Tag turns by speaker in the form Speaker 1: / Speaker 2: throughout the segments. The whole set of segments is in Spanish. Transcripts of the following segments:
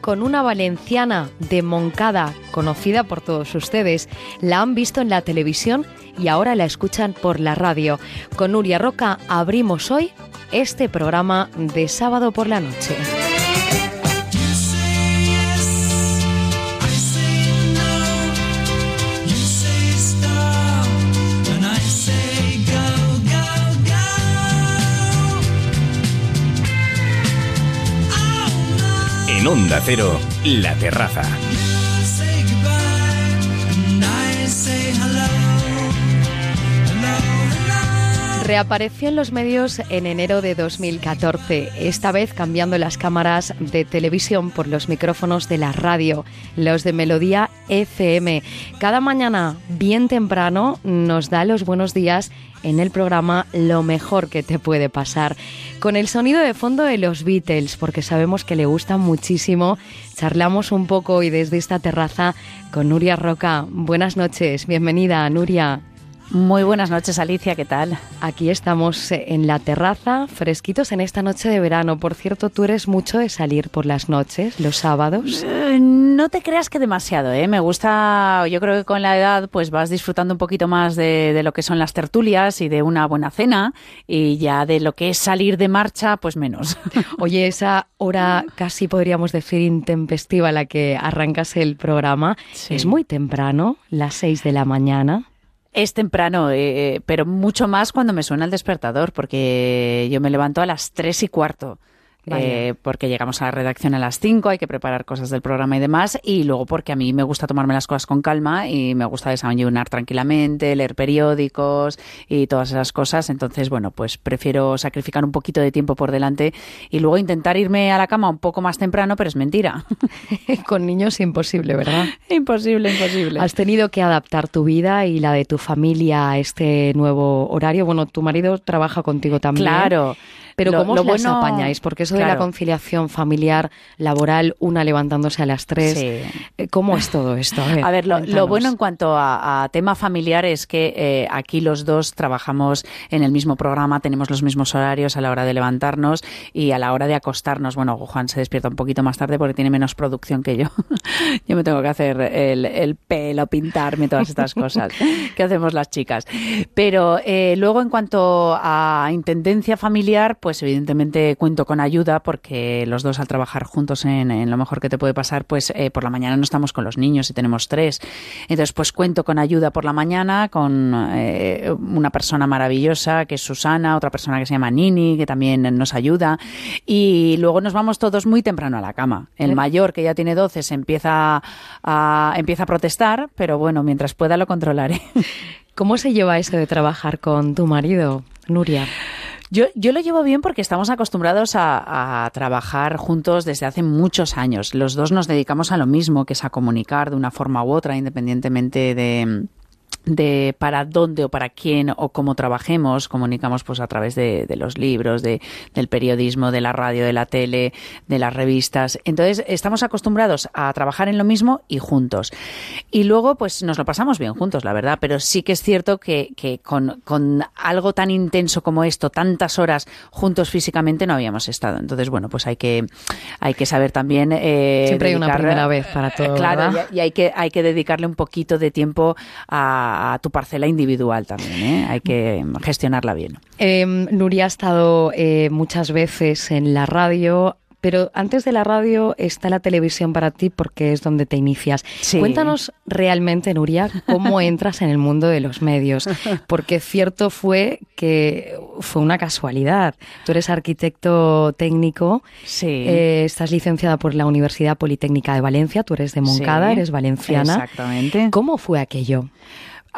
Speaker 1: con una valenciana de Moncada, conocida por todos ustedes. La han visto en la televisión y ahora la escuchan por la radio. Con Nuria Roca abrimos hoy este programa de sábado por la noche.
Speaker 2: En Onda Cero, La Terraza.
Speaker 1: Reapareció en los medios en enero de 2014, esta vez cambiando las cámaras de televisión por los micrófonos de la radio, los de Melodía FM. Cada mañana, bien temprano, nos da los buenos días en el programa Lo mejor que te puede pasar, con el sonido de fondo de los Beatles, porque sabemos que le gusta muchísimo. Charlamos un poco hoy desde esta terraza con Nuria Roca. Buenas noches, bienvenida, Nuria.
Speaker 3: Muy buenas noches, Alicia, ¿qué tal?
Speaker 1: Aquí estamos eh, en la terraza, fresquitos en esta noche de verano. Por cierto, ¿tú eres mucho de salir por las noches, los sábados?
Speaker 3: Eh, no te creas que demasiado, ¿eh? Me gusta, yo creo que con la edad pues vas disfrutando un poquito más de, de lo que son las tertulias y de una buena cena y ya de lo que es salir de marcha, pues menos.
Speaker 1: Oye, esa hora casi podríamos decir intempestiva a la que arrancas el programa,
Speaker 3: Sí.
Speaker 1: es muy temprano, las seis de la mañana.
Speaker 3: Es temprano, eh, pero mucho más cuando me suena el despertador, porque yo me levanto a las tres y cuarto. Eh, porque llegamos a la redacción a las 5, hay que preparar cosas del programa y demás, y luego porque a mí me gusta tomarme las cosas con calma y me gusta desayunar tranquilamente, leer periódicos y todas esas cosas, entonces bueno, pues prefiero sacrificar un poquito de tiempo por delante y luego intentar irme a la cama un poco más temprano, pero es mentira.
Speaker 1: Con niños imposible, ¿verdad?
Speaker 3: imposible, imposible.
Speaker 1: Has tenido que adaptar tu vida y la de tu familia a este nuevo horario. Bueno, tu marido trabaja contigo también.
Speaker 3: Claro.
Speaker 1: Pero
Speaker 3: Lo-
Speaker 1: ¿cómo
Speaker 3: lo
Speaker 1: os
Speaker 3: bueno-
Speaker 1: apañáis? Porque eso de la conciliación familiar, laboral, una levantándose a las tres,
Speaker 3: Sí.
Speaker 1: eh, ¿cómo es todo esto? A ver,
Speaker 3: A ver, lo, bueno en cuanto a, a tema familiar es que eh, aquí los dos trabajamos en el mismo programa, tenemos los mismos horarios a la hora de levantarnos y a la hora de acostarnos. Bueno, Juan se despierta un poquito más tarde porque tiene menos producción que yo. yo me tengo que hacer el, el pelo, pintarme, todas estas cosas que hacemos las chicas. Pero eh, luego en cuanto a intendencia familiar, pues evidentemente cuento con ayuda porque los dos al trabajar juntos en, en lo mejor que te puede pasar, pues eh, por la mañana no estamos con los niños y tenemos tres. Entonces, pues cuento con ayuda por la mañana, con eh, una persona maravillosa que es Susana, otra persona que se llama Nini, que también nos ayuda. Y luego nos vamos todos muy temprano a la cama. El mayor, que ya tiene 12, se empieza a, empieza a protestar, pero bueno, mientras pueda lo controlaré.
Speaker 1: ¿Cómo se lleva eso de trabajar con tu marido, Nuria?
Speaker 3: Yo, yo lo llevo bien porque estamos acostumbrados a, a trabajar juntos desde hace muchos años. Los dos nos dedicamos a lo mismo, que es a comunicar de una forma u otra, independientemente de de para dónde o para quién o cómo trabajemos, comunicamos pues a través de, de los libros, de, del periodismo, de la radio, de la tele, de las revistas. Entonces, estamos acostumbrados a trabajar en lo mismo y juntos. Y luego, pues nos lo pasamos bien juntos, la verdad, pero sí que es cierto que, que con, con algo tan intenso como esto, tantas horas juntos físicamente, no habíamos estado. Entonces, bueno, pues hay que, hay que saber también... eh,
Speaker 1: Siempre hay una primera vez para todo,
Speaker 3: Claro, y hay que, hay que dedicarle un poquito de tiempo a, a tu parcela individual también, ¿eh? Hay que gestionarla bien.
Speaker 1: Eh, Nuria ha estado eh, muchas veces en la radio, pero antes de la radio está la televisión para ti porque es donde te inicias.
Speaker 3: Sí.
Speaker 1: Cuéntanos realmente, Nuria, cómo entras en el mundo de los medios, porque cierto fue que fue una casualidad. Tú eres arquitecto técnico,
Speaker 3: Sí.
Speaker 1: eh, estás licenciada por la Universidad Politécnica de Valencia, tú eres de Moncada,
Speaker 3: Sí,
Speaker 1: eres valenciana.
Speaker 3: Exactamente.
Speaker 1: ¿Cómo fue aquello?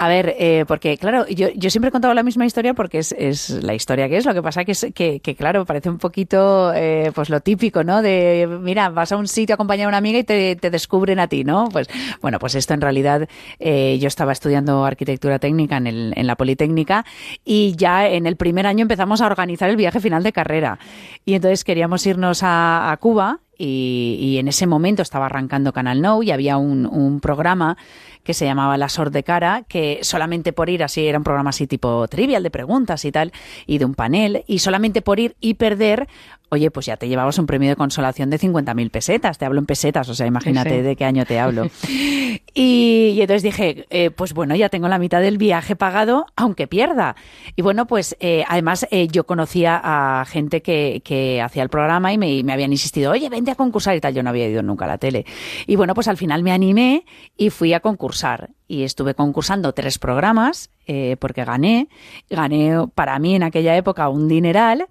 Speaker 3: A ver, eh, porque claro, yo, yo siempre he contado la misma historia porque es, es la historia que es. Lo que pasa que es que, que, claro, parece un poquito eh, pues lo típico, ¿no? De, mira, vas a un sitio a acompañar a una amiga y te, te descubren a ti, ¿no? Pues bueno, pues esto en realidad eh, yo estaba estudiando arquitectura técnica en, el, en la Politécnica y ya en el primer año empezamos a organizar el viaje final de carrera. Y entonces queríamos irnos a, a Cuba y, en ese momento estaba arrancando Canal No y había un, un programa que se llamaba La Sor de Cara, que solamente por ir así, era un programa así tipo trivial de preguntas y tal, y de un panel, y solamente por ir y perder, oye, pues ya te llevabas un premio de consolación de 50.000 pesetas, te hablo en pesetas, o sea, imagínate de qué año te hablo. y, entonces dije, eh, pues bueno, ya tengo la mitad del viaje pagado, aunque pierda. Y bueno, pues eh, además eh, yo conocía a gente que, que hacía el programa y me, me, habían insistido, oye, vente a concursar y tal, yo no había ido nunca a la tele. Y bueno, pues al final me animé y fui a concursar y estuve concursando tres programas eh, porque gané. Gané para mí en aquella época un dineral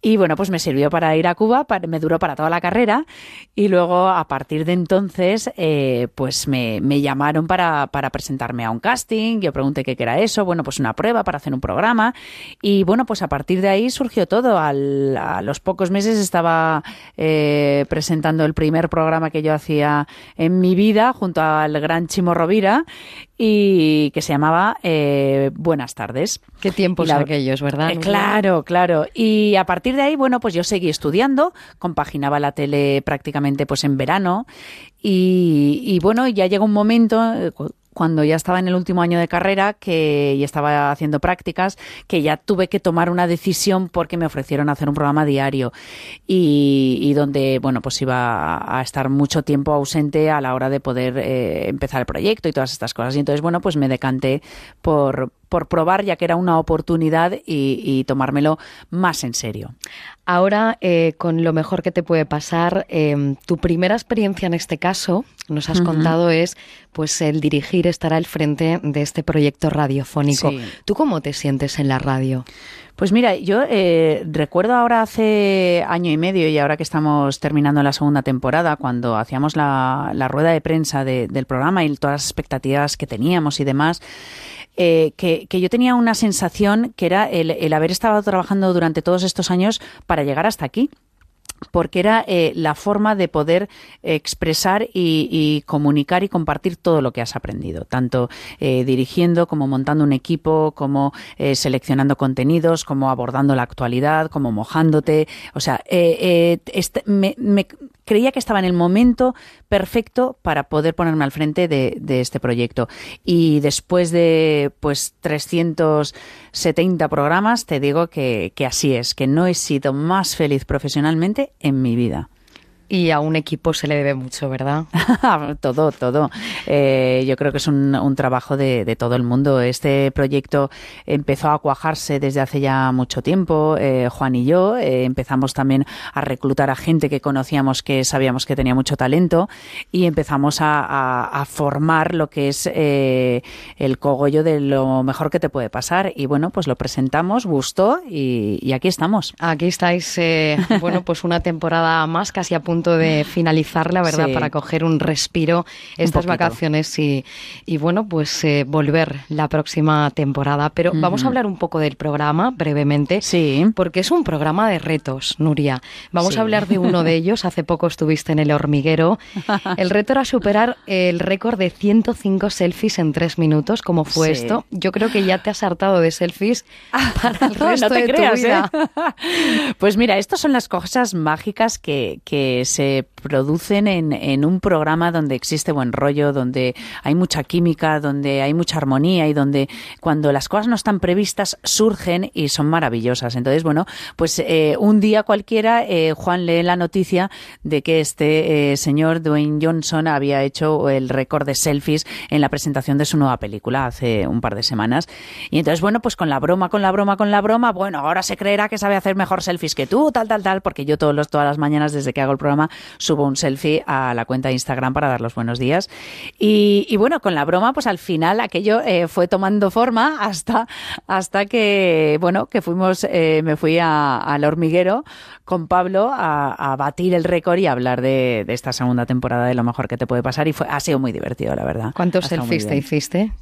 Speaker 3: y bueno, pues me sirvió para ir a Cuba, me duró para toda la carrera y luego a partir de entonces eh, pues me, llamaron para, presentarme a un casting. Yo pregunté qué era eso, bueno, pues una prueba para hacer un programa y bueno, pues a partir de ahí surgió todo. a los pocos meses estaba eh, presentando el primer programa que yo hacía en mi vida junto al gran Chimo Rovira y que se llamaba eh, Buenas tardes.
Speaker 1: Qué tiempos aquellos, ¿verdad?
Speaker 3: Eh, claro, claro. Y a partir de ahí, bueno, pues yo seguí estudiando, compaginaba la tele prácticamente pues en verano y, y bueno, ya llegó un momento eh, cuando ya estaba en el último año de carrera que y estaba haciendo prácticas, que ya tuve que tomar una decisión porque me ofrecieron hacer un programa diario y, donde, bueno, pues iba a estar mucho tiempo ausente a la hora de poder eh, empezar el proyecto y todas estas cosas. Y entonces, bueno, pues me decanté por, por probar, ya que era una oportunidad y, tomármelo más en serio.
Speaker 1: Ahora, eh, con lo mejor que te puede pasar, em, tu primera experiencia en este caso, nos has contado, es pues el dirigir, estar al frente de este proyecto radiofónico. ¿Tú cómo te sientes en la radio?
Speaker 3: Pues mira, yo eh, recuerdo ahora hace año y medio y ahora que estamos terminando la segunda temporada, cuando hacíamos la, rueda de prensa del programa y todas las expectativas que teníamos y demás, eh, que, yo tenía una sensación que era el, haber estado trabajando durante todos estos años para llegar hasta aquí porque era eh, la forma de poder expresar y, comunicar y compartir todo lo que has aprendido, tanto eh, dirigiendo como montando un equipo, como seleccionando contenidos, como abordando la actualidad, como mojándote. O sea, este, me, creía que estaba en el momento perfecto para poder ponerme al frente de, este proyecto. Y después de pues 370 programas, te digo que, que así es, que no he sido más feliz profesionalmente en mi vida.
Speaker 1: Y a un equipo se le debe mucho, ¿verdad?
Speaker 3: todo, todo. Eh, yo creo que es un, trabajo de, todo el mundo. Este proyecto empezó a cuajarse desde hace ya mucho tiempo. Eh, Juan y yo eh, empezamos también a reclutar a gente que conocíamos que sabíamos que tenía mucho talento y empezamos a, formar lo que es el cogollo de lo mejor que te puede pasar. Y bueno, pues lo presentamos, gustó y, aquí estamos.
Speaker 1: Aquí estáis, bueno, pues una temporada más, casi a punto de finalizar, la verdad, para coger un respiro estas vacaciones y, y, bueno, pues eh, volver la próxima temporada. Pero vamos a hablar un poco del programa brevemente,
Speaker 3: sí.
Speaker 1: porque es un programa de retos, Nuria. Vamos a hablar de uno de ellos. Hace poco estuviste en el hormiguero. El reto era superar el récord de 105 selfies en tres minutos. ¿Cómo fue esto? Yo creo que ya te has hartado de selfies para el resto de tu vida.
Speaker 3: ¿eh? Pues mira, estas son las cosas mágicas que, que se producen en, un programa donde existe buen rollo, donde hay mucha química, donde hay mucha armonía y donde cuando las cosas no están previstas surgen y son maravillosas. Entonces, bueno, pues eh, un día cualquiera eh, Juan lee la noticia de que este eh, señor Dwayne Johnson había hecho el récord de selfies en la presentación de su nueva película hace un par de semanas. Y entonces, bueno, pues con la broma, con la broma, con la broma, bueno, ahora se creerá que sabe hacer mejor selfies que tú, tal, tal, tal, porque yo todos los, todas las mañanas desde que hago el programa subo un selfie a la cuenta de Instagram para dar los buenos días. Y, bueno, con la broma, pues al final aquello eh, fue tomando forma hasta, hasta que, bueno, que fuimos, eh, me fui al hormiguero con Pablo a, batir el récord y hablar de, esta segunda temporada de lo mejor que te puede pasar y fue, ha sido muy divertido, la verdad.
Speaker 1: ¿Cuántos selfies te hiciste?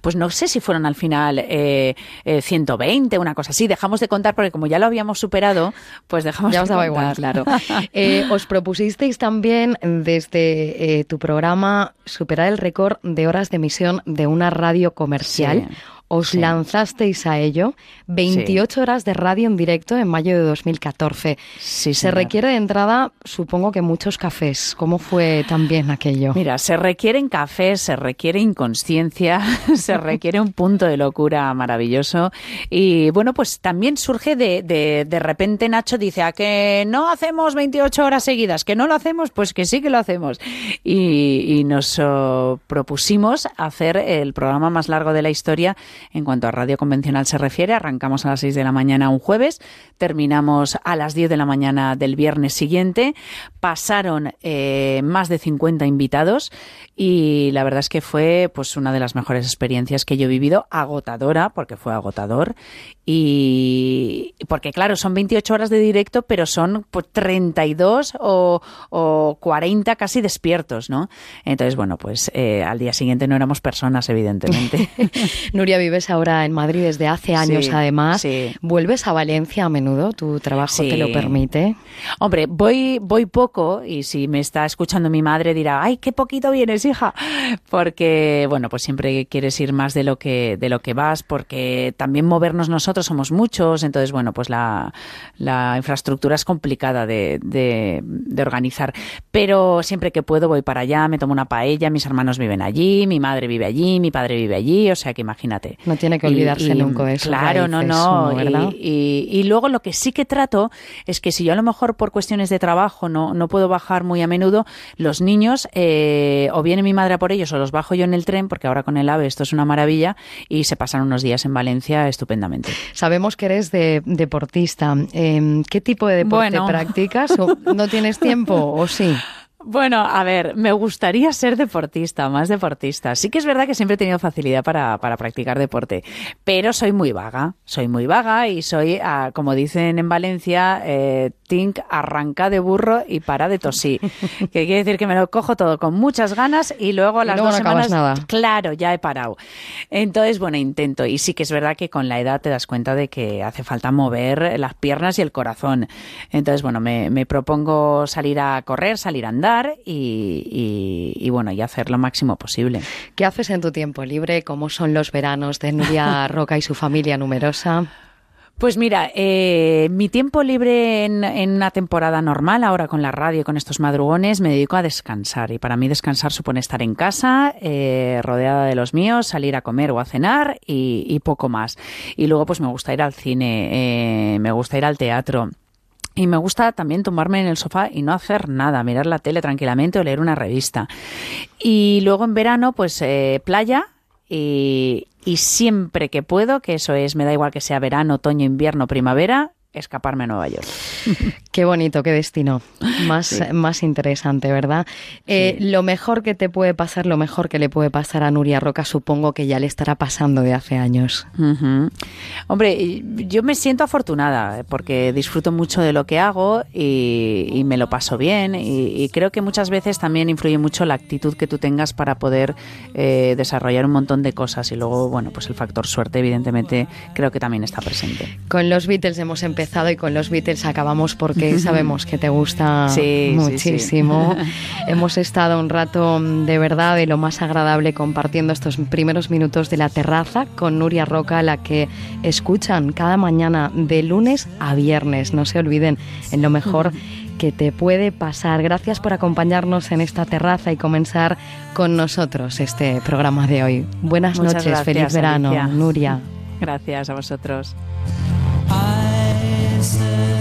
Speaker 3: Pues no sé si fueron al final eh, 120, una cosa así. Dejamos de contar porque como ya lo habíamos superado, pues dejamos
Speaker 1: ya
Speaker 3: os daba
Speaker 1: igual, claro. Eh, os propusisteis también desde eh, tu programa superar el récord de horas de emisión de una radio comercial. Os lanzasteis a ello. 28 horas de radio en directo en mayo de 2014.
Speaker 3: Sí,
Speaker 1: se requiere de entrada, supongo que muchos cafés. ¿Cómo fue también aquello?
Speaker 3: Mira, se requieren cafés, se requiere inconsciencia, se requiere un punto de locura maravilloso. Y bueno, pues también surge de, de, de repente Nacho dice, ¿a que no hacemos 28 horas seguidas? ¿Que no lo hacemos? Pues que sí que lo hacemos. Y, y nos oh, propusimos hacer el programa más largo de la historia en cuanto a radio convencional se refiere. Arrancamos a las 6 de la mañana un jueves, terminamos a las 10 de la mañana del viernes siguiente. Pasaron eh, más de 50 invitados y la verdad es que fue pues una de las mejores experiencias que yo he vivido, agotadora, porque fue agotador. Y porque claro, son 28 horas de directo, pero son pues, 32 o, o 40 casi despiertos, ¿no? Entonces, bueno, pues eh, al día siguiente no éramos personas, evidentemente.
Speaker 1: Nuria, vives ahora en Madrid desde hace años,
Speaker 3: Sí,
Speaker 1: además.
Speaker 3: sí.
Speaker 1: ¿Vuelves a Valencia a menudo? ¿Tu trabajo te lo
Speaker 3: Sí.
Speaker 1: permite?
Speaker 3: Hombre, voy, voy poco y si me está escuchando mi madre dirá, ay, qué poquito vienes, hija. Porque, bueno, pues siempre quieres ir más de lo que, de lo que vas, porque también movernos nosotros somos muchos, entonces, bueno, pues la, la infraestructura es complicada de, de, de organizar. Pero siempre que puedo voy para allá, me tomo una paella, mis hermanos viven allí, mi madre vive allí, mi padre vive allí, o sea que imagínate.
Speaker 1: No tiene que olvidarse nunca de eso,
Speaker 3: Claro, no, no. Y, y- y luego lo que sí que trato es que si yo a lo mejor por cuestiones de trabajo no, no puedo bajar muy a menudo, los niños eh, o viene mi madre a por ellos o los bajo yo en el tren, porque ahora con el AVE esto es una maravilla, y se pasan unos días en Valencia estupendamente.
Speaker 1: Sabemos que eres de, deportista. Eh, ¿Qué tipo de deporte
Speaker 3: Bueno.
Speaker 1: practicas? ¿O ¿No tienes tiempo o sí?
Speaker 3: Bueno, a ver, me gustaría ser deportista, más deportista. Sí que es verdad que siempre he tenido facilidad para, para practicar deporte, pero soy muy vaga, soy muy vaga y soy, ah, como dicen en Valencia, eh, think arranca de burro y para de tosí. que quiere decir que me lo cojo todo con muchas ganas y luego a las
Speaker 1: luego
Speaker 3: dos
Speaker 1: no
Speaker 3: semanas,
Speaker 1: nada.
Speaker 3: claro, ya he parado. Entonces, bueno, intento. Y sí que es verdad que con la edad te das cuenta de que hace falta mover las piernas y el corazón. Entonces, bueno, me, me propongo salir a correr, salir a andar y, y- y, bueno, y hacer lo máximo posible.
Speaker 1: ¿Qué haces en tu tiempo libre? ¿Cómo son los veranos de Nuria Roca y su familia numerosa?
Speaker 3: Pues mira, eh, mi tiempo libre en, en una temporada normal, ahora con la radio, con estos madrugones, me dedico a descansar. Y para mí descansar supone estar en casa, eh, rodeada de los míos, salir a comer o a cenar y, y poco más. Y luego pues me gusta ir al cine, eh, me gusta ir al teatro. Y me gusta también tomarme en el sofá y no hacer nada, mirar la tele tranquilamente o leer una revista. Y luego en verano, pues eh, playa y, y siempre que puedo, que eso es, me da igual que sea verano, otoño, invierno, primavera, escaparme a Nueva York.
Speaker 1: Qué bonito, qué destino. Más,
Speaker 3: Sí.
Speaker 1: más interesante, ¿verdad? Eh, Lo mejor que te puede pasar, lo mejor que le puede pasar a Nuria Roca, supongo que ya le estará pasando de hace años.
Speaker 3: Hombre, yo me siento afortunada eh, porque disfruto mucho de lo que hago y, y me lo paso bien y, y creo que muchas veces también influye mucho la actitud que tú tengas para poder eh, desarrollar un montón de cosas y luego, bueno, pues el factor suerte evidentemente creo que también está presente.
Speaker 1: Con los Beatles hemos empezado y con los Beatles acabamos porque sabemos que te gusta
Speaker 3: Sí, sí,
Speaker 1: muchísimo. hemos estado un rato mm, de verdad de lo más agradable compartiendo estos primeros minutos de la terraza con Nuria Roca, la que escuchan cada mañana de lunes a viernes. No se olviden en lo mejor que te puede pasar. Gracias por acompañarnos en esta terraza y comenzar con nosotros este programa de hoy. Buenas
Speaker 3: Muchas
Speaker 1: noches,
Speaker 3: gracias,
Speaker 1: feliz verano,
Speaker 3: Alicia.
Speaker 1: Nuria.
Speaker 3: Gracias a vosotros.
Speaker 4: listen.